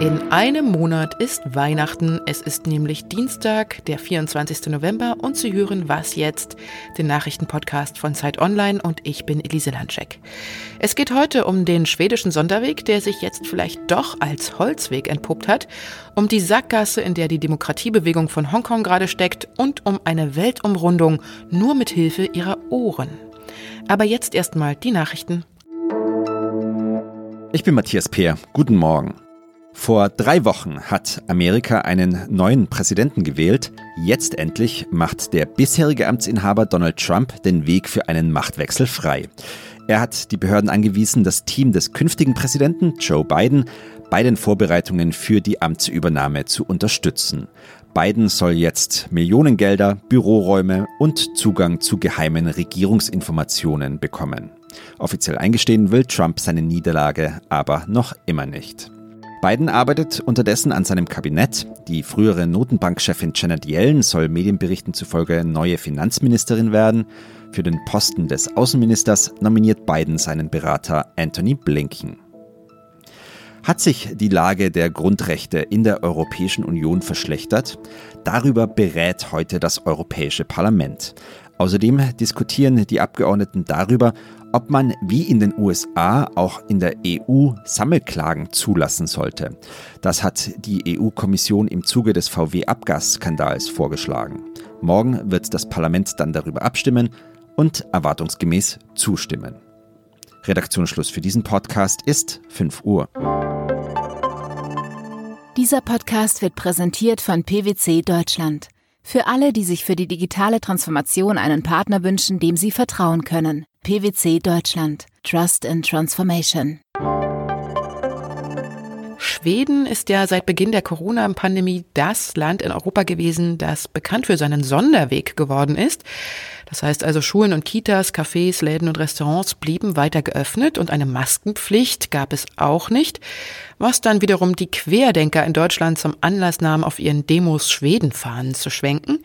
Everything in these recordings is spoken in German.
In einem Monat ist Weihnachten. Es ist nämlich Dienstag, der 24. November und Sie hören Was jetzt, den Nachrichtenpodcast von Zeit Online und ich bin Elise Landscheck. Es geht heute um den schwedischen Sonderweg, der sich jetzt vielleicht doch als Holzweg entpuppt hat, um die Sackgasse, in der die Demokratiebewegung von Hongkong gerade steckt und um eine Weltumrundung nur mit Hilfe ihrer Ohren. Aber jetzt erstmal die Nachrichten. Ich bin Matthias Peer. Guten Morgen. Vor drei Wochen hat Amerika einen neuen Präsidenten gewählt. Jetzt endlich macht der bisherige Amtsinhaber Donald Trump den Weg für einen Machtwechsel frei. Er hat die Behörden angewiesen, das Team des künftigen Präsidenten Joe Biden bei den Vorbereitungen für die Amtsübernahme zu unterstützen. Biden soll jetzt Millionengelder, Büroräume und Zugang zu geheimen Regierungsinformationen bekommen. Offiziell eingestehen will Trump seine Niederlage aber noch immer nicht. Biden arbeitet unterdessen an seinem Kabinett. Die frühere Notenbankchefin Janet Yellen soll Medienberichten zufolge neue Finanzministerin werden. Für den Posten des Außenministers nominiert Biden seinen Berater Anthony Blinken. Hat sich die Lage der Grundrechte in der Europäischen Union verschlechtert? Darüber berät heute das Europäische Parlament. Außerdem diskutieren die Abgeordneten darüber, ob man wie in den USA auch in der EU Sammelklagen zulassen sollte. Das hat die EU-Kommission im Zuge des VW-Abgasskandals vorgeschlagen. Morgen wird das Parlament dann darüber abstimmen und erwartungsgemäß zustimmen. Redaktionsschluss für diesen Podcast ist 5 Uhr. Dieser Podcast wird präsentiert von PwC Deutschland. Für alle, die sich für die digitale Transformation einen Partner wünschen, dem sie vertrauen können. PwC Deutschland. Trust in Transformation. Schweden ist ja seit Beginn der Corona-Pandemie das Land in Europa gewesen, das bekannt für seinen Sonderweg geworden ist. Das heißt also, Schulen und Kitas, Cafés, Läden und Restaurants blieben weiter geöffnet und eine Maskenpflicht gab es auch nicht, was dann wiederum die Querdenker in Deutschland zum Anlass nahm, auf ihren Demos Schwedenfahnen zu schwenken.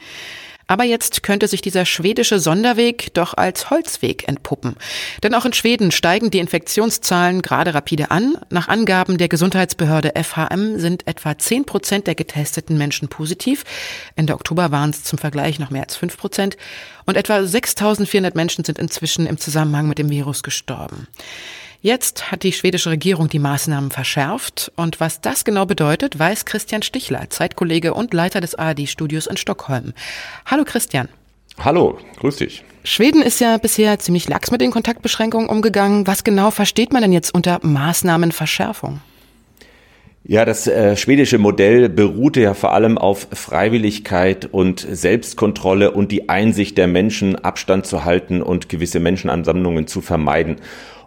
Aber jetzt könnte sich dieser schwedische Sonderweg doch als Holzweg entpuppen. Denn auch in Schweden steigen die Infektionszahlen gerade rapide an. Nach Angaben der Gesundheitsbehörde FHM sind etwa 10 Prozent der getesteten Menschen positiv. Ende Oktober waren es zum Vergleich noch mehr als 5 Prozent. Und etwa 6400 Menschen sind inzwischen im Zusammenhang mit dem Virus gestorben. Jetzt hat die schwedische Regierung die Maßnahmen verschärft. Und was das genau bedeutet, weiß Christian Stichler, Zeitkollege und Leiter des ARD-Studios in Stockholm. Hallo Christian. Hallo, grüß dich. Schweden ist ja bisher ziemlich lax mit den Kontaktbeschränkungen umgegangen. Was genau versteht man denn jetzt unter Maßnahmenverschärfung? Ja, das äh, schwedische Modell beruhte ja vor allem auf Freiwilligkeit und Selbstkontrolle und die Einsicht der Menschen, Abstand zu halten und gewisse Menschenansammlungen zu vermeiden.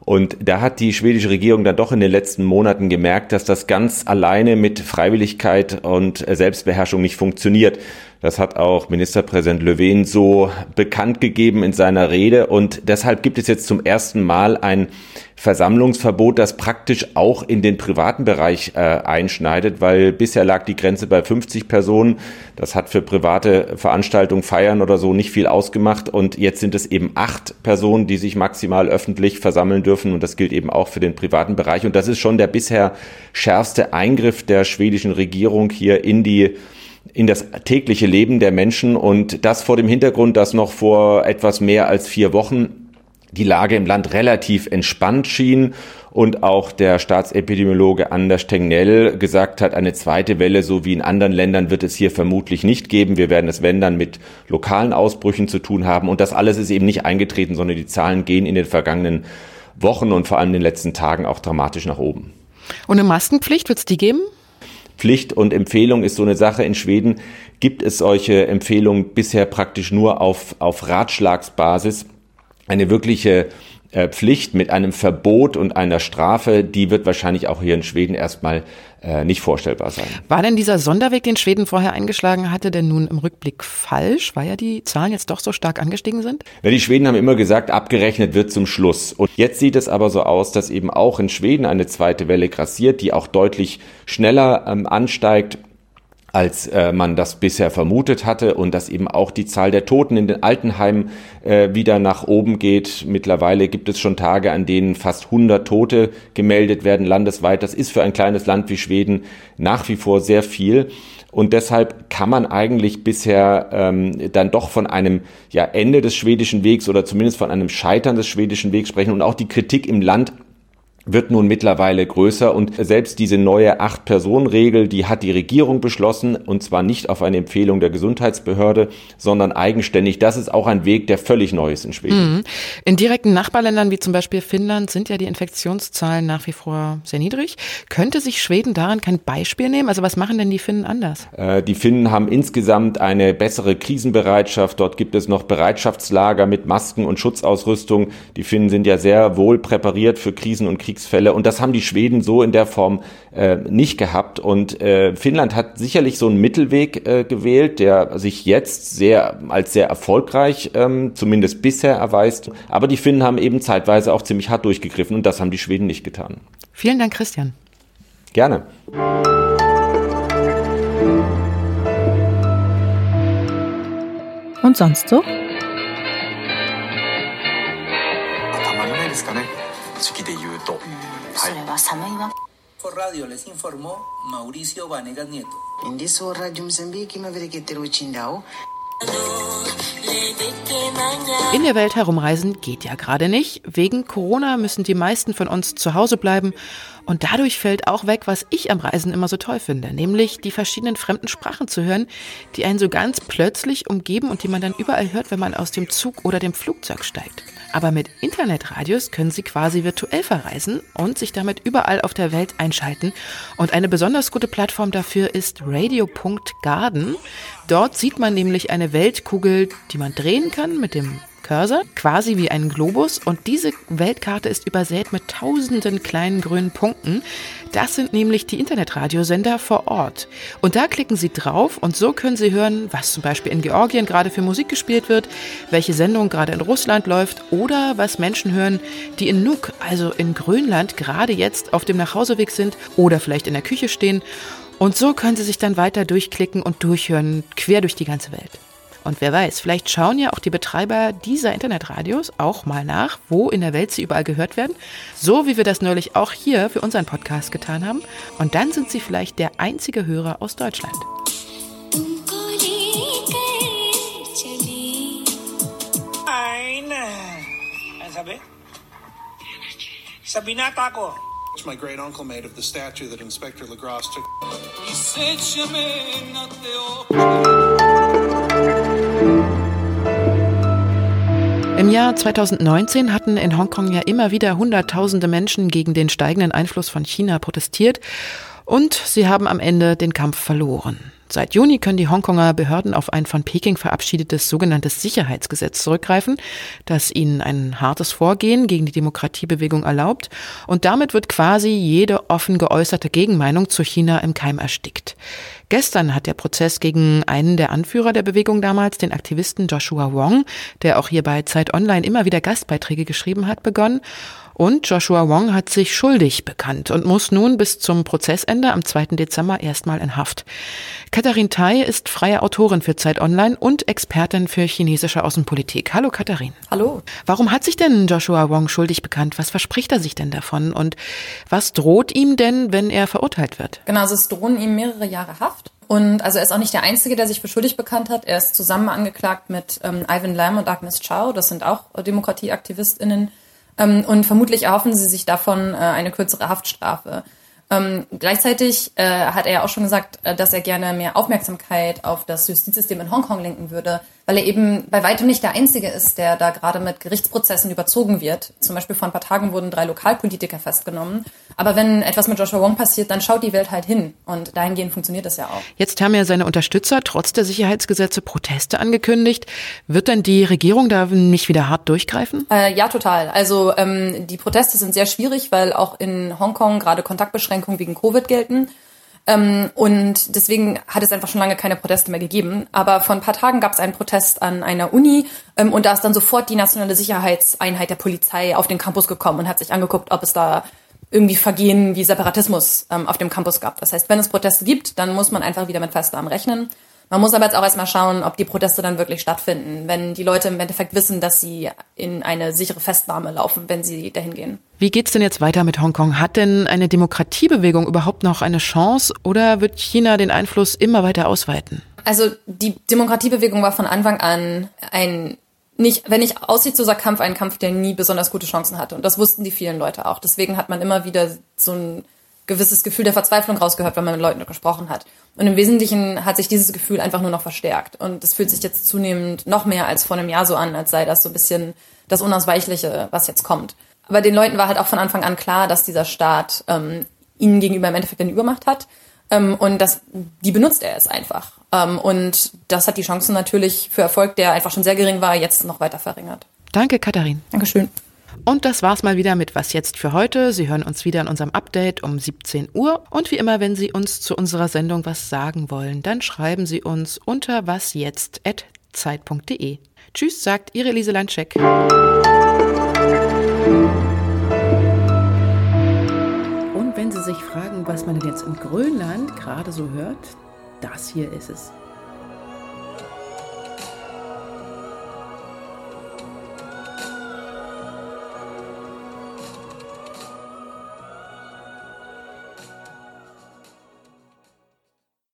Und da hat die schwedische Regierung dann doch in den letzten Monaten gemerkt, dass das ganz alleine mit Freiwilligkeit und Selbstbeherrschung nicht funktioniert. Das hat auch Ministerpräsident Löwen so bekannt gegeben in seiner Rede. Und deshalb gibt es jetzt zum ersten Mal ein Versammlungsverbot, das praktisch auch in den privaten Bereich äh, einschneidet, weil bisher lag die Grenze bei 50 Personen. Das hat für private Veranstaltungen, Feiern oder so nicht viel ausgemacht. Und jetzt sind es eben acht Personen, die sich maximal öffentlich versammeln dürfen. Und das gilt eben auch für den privaten Bereich. Und das ist schon der bisher schärfste Eingriff der schwedischen Regierung hier in die in das tägliche Leben der Menschen und das vor dem Hintergrund, dass noch vor etwas mehr als vier Wochen die Lage im Land relativ entspannt schien und auch der Staatsepidemiologe Anders Tegnell gesagt hat, eine zweite Welle, so wie in anderen Ländern, wird es hier vermutlich nicht geben. Wir werden es, wenn dann, mit lokalen Ausbrüchen zu tun haben. Und das alles ist eben nicht eingetreten, sondern die Zahlen gehen in den vergangenen Wochen und vor allem in den letzten Tagen auch dramatisch nach oben. Und eine Maskenpflicht wird es die geben? Pflicht und Empfehlung ist so eine Sache. In Schweden gibt es solche Empfehlungen bisher praktisch nur auf, auf Ratschlagsbasis. Eine wirkliche Pflicht mit einem Verbot und einer Strafe, die wird wahrscheinlich auch hier in Schweden erstmal äh, nicht vorstellbar sein. War denn dieser Sonderweg, den Schweden vorher eingeschlagen hatte, denn nun im Rückblick falsch, weil ja die Zahlen jetzt doch so stark angestiegen sind? Ja, die Schweden haben immer gesagt, abgerechnet wird zum Schluss. Und jetzt sieht es aber so aus, dass eben auch in Schweden eine zweite Welle grassiert, die auch deutlich schneller ähm, ansteigt als äh, man das bisher vermutet hatte und dass eben auch die Zahl der Toten in den Altenheimen äh, wieder nach oben geht. Mittlerweile gibt es schon Tage, an denen fast 100 Tote gemeldet werden landesweit. Das ist für ein kleines Land wie Schweden nach wie vor sehr viel. Und deshalb kann man eigentlich bisher ähm, dann doch von einem ja, Ende des schwedischen Wegs oder zumindest von einem Scheitern des schwedischen Wegs sprechen. Und auch die Kritik im Land wird nun mittlerweile größer und selbst diese neue Acht-Personen-Regel, die hat die Regierung beschlossen und zwar nicht auf eine Empfehlung der Gesundheitsbehörde, sondern eigenständig. Das ist auch ein Weg, der völlig neu ist in Schweden. Mhm. In direkten Nachbarländern wie zum Beispiel Finnland sind ja die Infektionszahlen nach wie vor sehr niedrig. Könnte sich Schweden daran kein Beispiel nehmen? Also was machen denn die Finnen anders? Äh, die Finnen haben insgesamt eine bessere Krisenbereitschaft. Dort gibt es noch Bereitschaftslager mit Masken und Schutzausrüstung. Die Finnen sind ja sehr wohl präpariert für Krisen und Kriegs Kriegsfälle. Und das haben die Schweden so in der Form äh, nicht gehabt. Und äh, Finnland hat sicherlich so einen Mittelweg äh, gewählt, der sich jetzt sehr als sehr erfolgreich, ähm, zumindest bisher erweist. Aber die Finnen haben eben zeitweise auch ziemlich hart durchgegriffen und das haben die Schweden nicht getan. Vielen Dank, Christian. Gerne. Und sonst so? Por radio les informó Mauricio Vanegas Nieto. En eso Radio Mozambique immer wieder geht der Uchindau. In der Welt herumreisen geht ja gerade nicht. Wegen Corona müssen die meisten von uns zu Hause bleiben und dadurch fällt auch weg, was ich am Reisen immer so toll finde, nämlich die verschiedenen fremden Sprachen zu hören, die einen so ganz plötzlich umgeben und die man dann überall hört, wenn man aus dem Zug oder dem Flugzeug steigt. Aber mit Internetradios können Sie quasi virtuell verreisen und sich damit überall auf der Welt einschalten. Und eine besonders gute Plattform dafür ist Radio.garden. Dort sieht man nämlich eine Weltkugel, die man drehen kann mit dem Cursor, quasi wie ein Globus. Und diese Weltkarte ist übersät mit tausenden kleinen grünen Punkten. Das sind nämlich die Internetradiosender vor Ort. Und da klicken Sie drauf und so können Sie hören, was zum Beispiel in Georgien gerade für Musik gespielt wird, welche Sendung gerade in Russland läuft oder was Menschen hören, die in Nuuk, also in Grönland, gerade jetzt auf dem Nachhauseweg sind oder vielleicht in der Küche stehen. Und so können Sie sich dann weiter durchklicken und durchhören, quer durch die ganze Welt. Und wer weiß, vielleicht schauen ja auch die Betreiber dieser Internetradios auch mal nach, wo in der Welt sie überall gehört werden, so wie wir das neulich auch hier für unseren Podcast getan haben. Und dann sind sie vielleicht der einzige Hörer aus Deutschland. Sabina Taco. It's my great uncle made of the statue that Inspector Lagros took. Im Jahr 2019 hatten in Hongkong ja immer wieder Hunderttausende Menschen gegen den steigenden Einfluss von China protestiert und sie haben am Ende den Kampf verloren. Seit Juni können die Hongkonger Behörden auf ein von Peking verabschiedetes sogenanntes Sicherheitsgesetz zurückgreifen, das ihnen ein hartes Vorgehen gegen die Demokratiebewegung erlaubt. Und damit wird quasi jede offen geäußerte Gegenmeinung zu China im Keim erstickt. Gestern hat der Prozess gegen einen der Anführer der Bewegung damals, den Aktivisten Joshua Wong, der auch hier bei Zeit Online immer wieder Gastbeiträge geschrieben hat, begonnen. Und Joshua Wong hat sich schuldig bekannt und muss nun bis zum Prozessende am 2. Dezember erstmal in Haft. Katharin Tai ist freie Autorin für Zeit Online und Expertin für chinesische Außenpolitik. Hallo Katharin. Hallo. Warum hat sich denn Joshua Wong schuldig bekannt? Was verspricht er sich denn davon? Und was droht ihm denn, wenn er verurteilt wird? Genau, also es drohen ihm mehrere Jahre Haft. Und also er ist auch nicht der Einzige, der sich für schuldig bekannt hat. Er ist zusammen angeklagt mit ähm, Ivan Lam und Agnes Chow. Das sind auch DemokratieaktivistInnen ähm, und vermutlich erhoffen sie sich davon äh, eine kürzere Haftstrafe. Ähm, gleichzeitig äh, hat er auch schon gesagt, äh, dass er gerne mehr Aufmerksamkeit auf das Justizsystem in Hongkong lenken würde, weil er eben bei weitem nicht der Einzige ist, der da gerade mit Gerichtsprozessen überzogen wird. Zum Beispiel vor ein paar Tagen wurden drei Lokalpolitiker festgenommen. Aber wenn etwas mit Joshua Wong passiert, dann schaut die Welt halt hin. Und dahingehend funktioniert das ja auch. Jetzt haben ja seine Unterstützer trotz der Sicherheitsgesetze Proteste angekündigt. Wird denn die Regierung da nicht wieder hart durchgreifen? Äh, ja, total. Also ähm, die Proteste sind sehr schwierig, weil auch in Hongkong gerade Kontaktbeschränkungen wegen Covid gelten. Ähm, und deswegen hat es einfach schon lange keine Proteste mehr gegeben. Aber vor ein paar Tagen gab es einen Protest an einer Uni ähm, und da ist dann sofort die nationale Sicherheitseinheit der Polizei auf den Campus gekommen und hat sich angeguckt, ob es da irgendwie Vergehen wie Separatismus ähm, auf dem Campus gab. Das heißt, wenn es Proteste gibt, dann muss man einfach wieder mit Festnahmen rechnen. Man muss aber jetzt auch erstmal schauen, ob die Proteste dann wirklich stattfinden, wenn die Leute im Endeffekt wissen, dass sie in eine sichere Festnahme laufen, wenn sie dahin gehen. Wie geht's denn jetzt weiter mit Hongkong? Hat denn eine Demokratiebewegung überhaupt noch eine Chance oder wird China den Einfluss immer weiter ausweiten? Also die Demokratiebewegung war von Anfang an ein nicht, wenn nicht aussichtsloser Kampf, ein Kampf, der nie besonders gute Chancen hatte. Und das wussten die vielen Leute auch. Deswegen hat man immer wieder so ein gewisses Gefühl der Verzweiflung rausgehört, wenn man mit Leuten gesprochen hat. Und im Wesentlichen hat sich dieses Gefühl einfach nur noch verstärkt. Und es fühlt sich jetzt zunehmend noch mehr als vor einem Jahr so an, als sei das so ein bisschen das Unausweichliche, was jetzt kommt. Aber den Leuten war halt auch von Anfang an klar, dass dieser Staat ähm, ihnen gegenüber im Endeffekt eine Übermacht hat. Ähm, und das, die benutzt er es einfach. Ähm, und das hat die Chancen natürlich für Erfolg, der einfach schon sehr gering war, jetzt noch weiter verringert. Danke, Katharin. Dankeschön. Und das war's mal wieder mit Was jetzt für heute. Sie hören uns wieder in unserem Update um 17 Uhr. Und wie immer, wenn Sie uns zu unserer Sendung was sagen wollen, dann schreiben Sie uns unter wasjetzt.zeit.de. Tschüss, sagt Ihre Lise Landscheck. Und wenn Sie sich fragen, was man denn jetzt in Grönland gerade so hört, das hier ist es.